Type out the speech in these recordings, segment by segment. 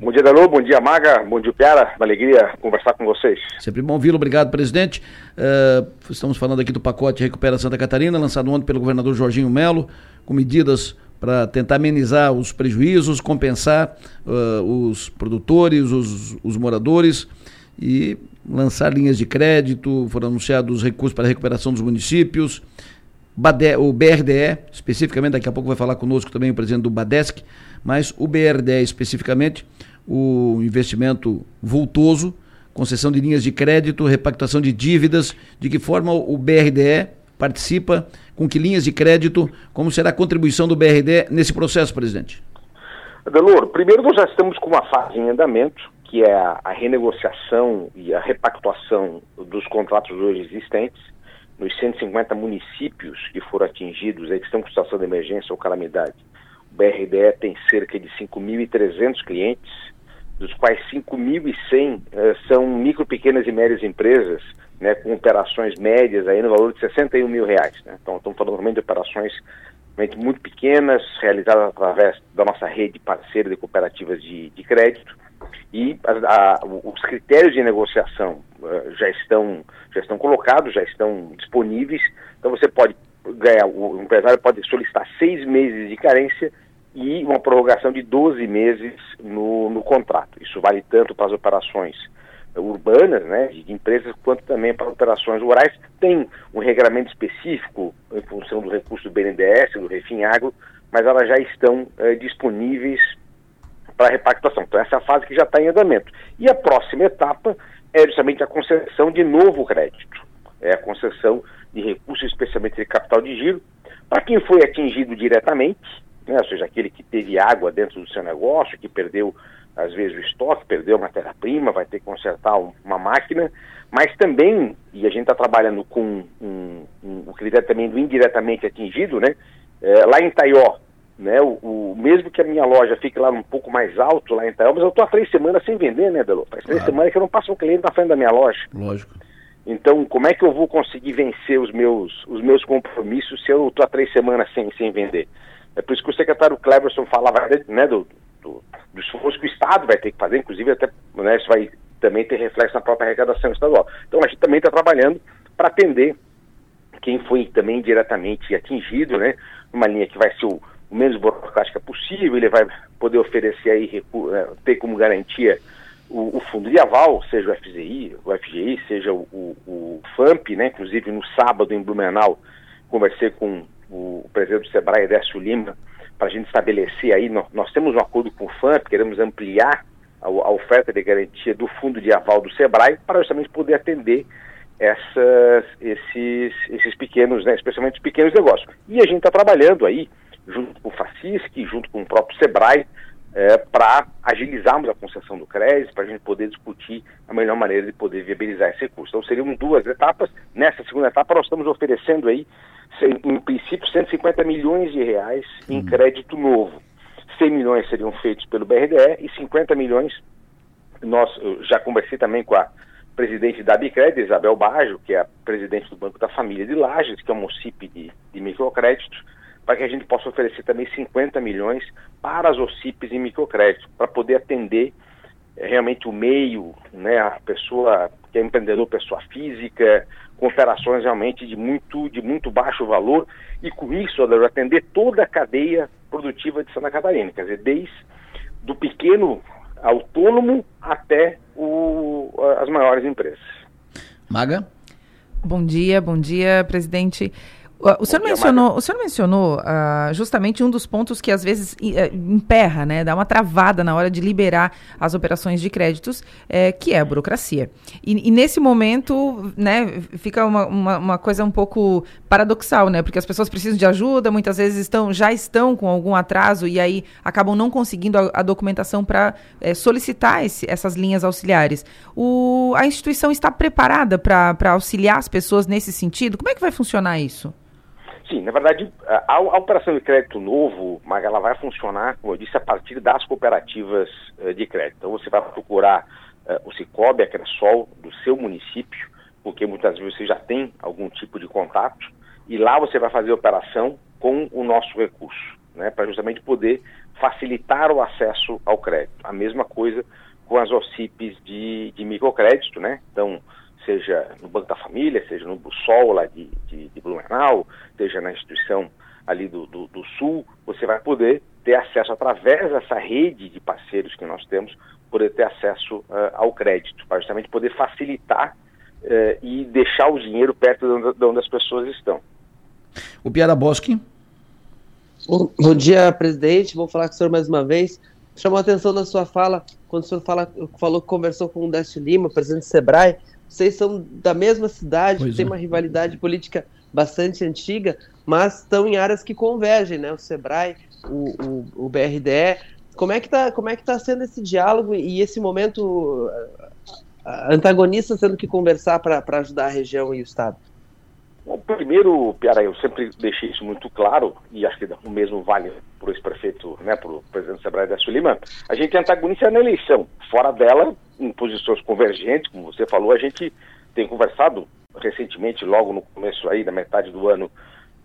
Bom dia, Danilo. Bom dia, Maga. Bom dia, Piara. Uma alegria conversar com vocês. Sempre bom ouvi-lo. Obrigado, presidente. Uh, estamos falando aqui do pacote Recupera Santa Catarina, lançado ontem pelo governador Jorginho Melo, com medidas para tentar amenizar os prejuízos, compensar uh, os produtores, os, os moradores e lançar linhas de crédito. Foram anunciados recursos para a recuperação dos municípios. Bade, o BRDE, especificamente, daqui a pouco vai falar conosco também o presidente do Badesc, mas o BRDE especificamente, o investimento vultoso, concessão de linhas de crédito, repactuação de dívidas, de que forma o BRDE participa, com que linhas de crédito, como será a contribuição do BRDE nesse processo, presidente? Delor, primeiro nós já estamos com uma fase em andamento, que é a renegociação e a repactuação dos contratos hoje existentes, nos 150 municípios que foram atingidos, aí, que estão com situação de emergência ou calamidade, o BRDE tem cerca de 5.300 clientes, dos quais 5.100 eh, são micro, pequenas e médias empresas, né, com operações médias aí no valor de 61 mil reais. Né? Então, estamos falando realmente de operações muito pequenas, realizadas através da nossa rede parceira de cooperativas de, de crédito, e a, a, os critérios de negociação uh, já estão já estão colocados, já estão disponíveis. Então você pode ganhar, o empresário pode solicitar seis meses de carência e uma prorrogação de 12 meses no, no contrato. Isso vale tanto para as operações urbanas, né, de empresas, quanto também para operações rurais. Tem um regramento específico em função do recurso do BNDES, do Refim Agro, mas elas já estão eh, disponíveis para repactuação. Então, essa é a fase que já está em andamento. E a próxima etapa é justamente a concessão de novo crédito. É a concessão de recursos, especialmente de capital de giro, para quem foi atingido diretamente, né, ou seja, aquele que teve água dentro do seu negócio, que perdeu, às vezes, o estoque, perdeu a matéria-prima, vai ter que consertar um, uma máquina, mas também, e a gente está trabalhando com um, um, o critério também do indiretamente atingido, né, é, lá em Taió, né? O, o, mesmo que a minha loja fique lá um pouco mais alto, lá em Itaú, mas eu estou há três semanas sem vender, né, Belo? Faz três claro. semanas que eu não passo um cliente na frente da minha loja. Lógico. Então, como é que eu vou conseguir vencer os meus, os meus compromissos se eu estou há três semanas sem, sem vender? É por isso que o secretário Cleverson falava né, do, do, do esforço que o Estado vai ter que fazer, inclusive até né, isso vai também ter reflexo na própria arrecadação estadual. Então, a gente também está trabalhando para atender quem foi também diretamente atingido, né? Uma linha que vai ser o o menos burocrática possível, ele vai poder oferecer aí, é, ter como garantia o, o, fundo de aval, seja o FGI, o FGI, seja o, o, o, FAMP, né? Inclusive no sábado em Blumenau conversei com o presidente do Sebrae, Décio Lima, para a gente estabelecer aí, nós, nós, temos um acordo com o FAMP, queremos ampliar a, a, oferta de garantia do fundo de aval do Sebrae para justamente poder atender essas, esses, esses pequenos, né, especialmente os pequenos negócios. E a gente está trabalhando aí junto com o FACISC, junto com o próprio SEBRAE, é, para agilizarmos a concessão do crédito, para a gente poder discutir a melhor maneira de poder viabilizar esse recurso. Então seriam duas etapas. Nessa segunda etapa nós estamos oferecendo aí, em princípio, 150 milhões de reais em uhum. crédito novo. 100 milhões seriam feitos pelo BRDE e 50 milhões, nós, já conversei também com a presidente da Bicred, Isabel Bajo, que é a presidente do Banco da Família de Lages, que é um OCIP de, de microcrédito, para que a gente possa oferecer também 50 milhões para as OCIPs e microcréditos, para poder atender é, realmente o meio, né, a pessoa que é empreendedor, pessoa física, com operações realmente de muito, de muito baixo valor, e com isso, atender toda a cadeia produtiva de Santa Catarina, quer dizer, desde do pequeno autônomo até o, as maiores empresas. Maga? Bom dia, bom dia, presidente. O senhor, mencionou, o senhor mencionou uh, justamente um dos pontos que às vezes uh, emperra, né, dá uma travada na hora de liberar as operações de créditos, é, que é a burocracia. E, e nesse momento, né, fica uma, uma, uma, coisa um pouco paradoxal, né, porque as pessoas precisam de ajuda, muitas vezes estão, já estão com algum atraso e aí acabam não conseguindo a, a documentação para é, solicitar esse, essas linhas auxiliares. O, a instituição está preparada para auxiliar as pessoas nesse sentido? Como é que vai funcionar isso? Sim, na verdade, a, a, operação de crédito novo, Maga, ela vai funcionar, como eu disse, a partir das cooperativas uh, de crédito. Então você vai procurar uh, o Cicobi, a Cressol, do seu município, porque muitas vezes você já tem algum tipo de contato, e lá você vai fazer a operação com o nosso recurso, né, para justamente poder facilitar o acesso ao crédito. A mesma coisa com as OCIPs de, de microcrédito, né? Então, seja no Banco da Família, seja no Sol lá de Blumenau, seja na instituição ali do, do, do, Sul, você vai poder ter acesso através dessa rede de parceiros que nós temos, poder ter acesso uh, ao crédito, para justamente poder facilitar uh, e deixar o dinheiro perto de onde, de onde as pessoas estão. O Piara Bosque. Bom, bom dia, presidente. Vou falar com o senhor mais uma vez. Chamou a atenção na sua fala, quando o senhor fala, falou que conversou com o Décio Lima, presidente do Sebrae. Vocês são da mesma cidade, pois tem é. uma rivalidade política bastante antiga, mas estão em áreas que convergem, né? O Sebrae, o, o, o BRDE. Como é que está como é que tá sendo esse diálogo e esse momento antagonista sendo que conversar para ajudar a região e o Estado? Bom, primeiro, Piara, eu sempre deixei isso muito claro, e acho que o mesmo vale para o ex-prefeito, né, para o presidente Sebrae da Sulima, a gente é antagonista na eleição. Fora dela, em posições convergentes, como você falou, a gente tem conversado recentemente, logo no começo aí, da metade do ano,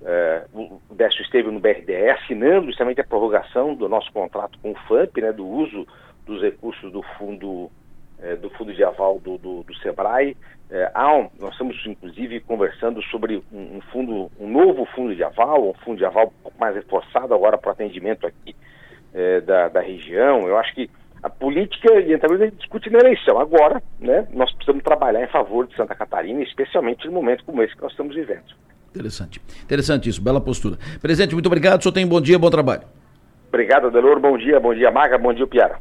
eh, o Décio esteve no BRDE assinando justamente a prorrogação do nosso contrato com o FAMP, né, do uso dos recursos do fundo é, do fundo de aval do, do, do Sebrae. Há um, nós estamos, inclusive, conversando sobre um, um, fundo, um novo fundo de aval, um fundo de aval um pouco mais reforçado agora para atendimento aqui da, da região. Eu acho que a política e a gente discute na eleição. Agora, né, nós precisamos trabalhar em favor de Santa Catarina, especialmente no momento como esse que nós estamos vivendo. Interessante. Interessante isso, bela postura. Presidente, muito obrigado. O senhor tem um bom dia, bom trabalho. Obrigado, Adelor. Bom dia, bom dia, Maga, bom dia, Piara.